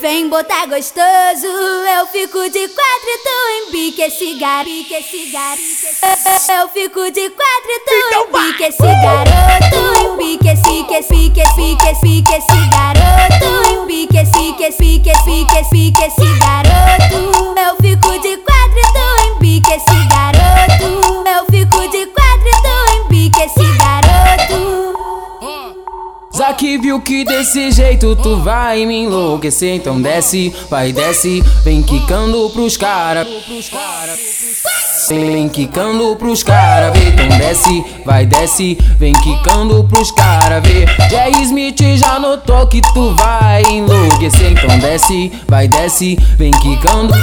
vem botar gostoso. Eu fico de quatro e tu embique esse garoto, esse garoto. Eu fico de quatro e tu Então embique esse garoto. Embique esse, que esse, que esse, que esse, que esse garoto. Embique esse, que esse, que esse, que esse, que esse garoto. Zaque viu que desse jeito tu vai me enlouquecer, então desce, vai desce, vem quicando pros cara. Vem quicando pros cara, vê, então desce, vai desce, vem quicando pros cara, vê. Jay Smith já notou que tu vai enlouquecer, então desce, vai desce, vem quicando.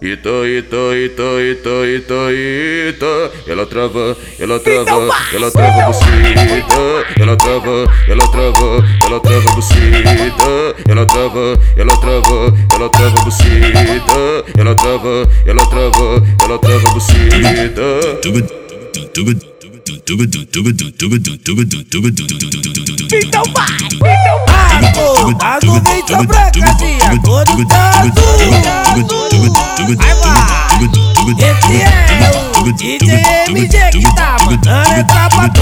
Ita, ita, ita, ita, ita, ita Ela trava, ela trava, ela trava bucita Ela trava, ela trava, ela trava bucita Ela trava, ela trava, ela trava bucita Ela trava, ela trava, ela trava bucita Então vai, então vai. Pô, as nuvens são brancas e a cor Esse é o DJ MG que tá mandando entrar pra tu.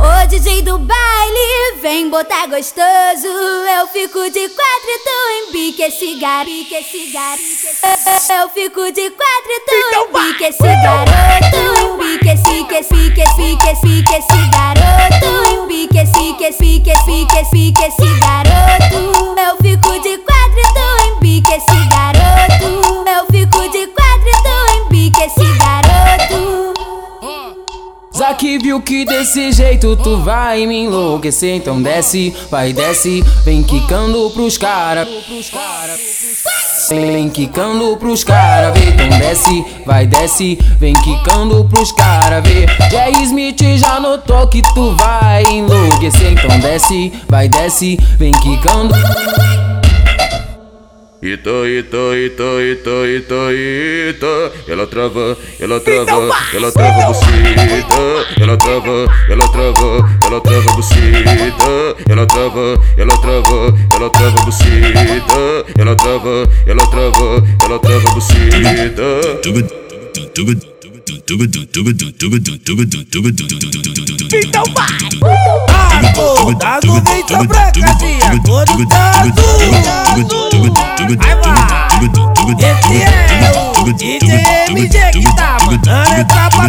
Ô DJ do baile, vem botar gostoso. Eu fico de quatro e tu esse garoto, esse garoto. Eu fico de quatro e tu Então vai, embique esse garoto. Embique esse, que esse, que esse, que esse, que esse garoto. Embique esse, que esse, que esse, que esse, que esse garoto. Zaque viu que desse jeito tu vai me enlouquecer, então desce, vai desce, vem quicando pros cara. Vem quicando pros cara, vê, então desce, vai desce, vem quicando pros cara, vê. Jay Smith já notou que tu vai enlouquecer, então desce, vai desce, vem quicando. Ita, ita, ita, ita, ita, ita. Ela trava, ela trava, ela trava bucita Ela trava, ela trava, ela trava bucita Ela trava, ela trava, ela trava bucita Ela trava, ela trava, ela trava bucita Então vai. Ah, pô, as nuvens são brancas e a cor do azul. Vai lá. Esse é o DJ MG que tá mandando entrar pra